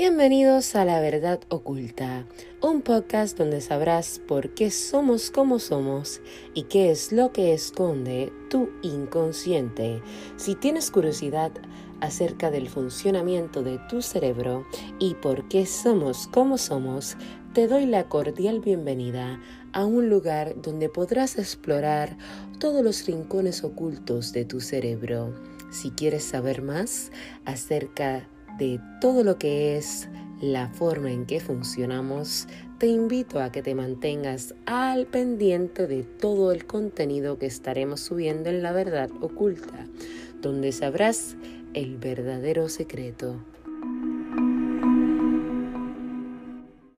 Bienvenidos a La Verdad Oculta, un podcast donde sabrás por qué somos como somos y qué es lo que esconde tu inconsciente. Si tienes curiosidad acerca del funcionamiento de tu cerebro y por qué somos como somos, te doy la cordial bienvenida a un lugar donde podrás explorar todos los rincones ocultos de tu cerebro. Si quieres saber más acerca de todo lo que es la forma en que funcionamos, te invito a que te mantengas al pendiente de todo el contenido que estaremos subiendo en la verdad oculta, donde sabrás el verdadero secreto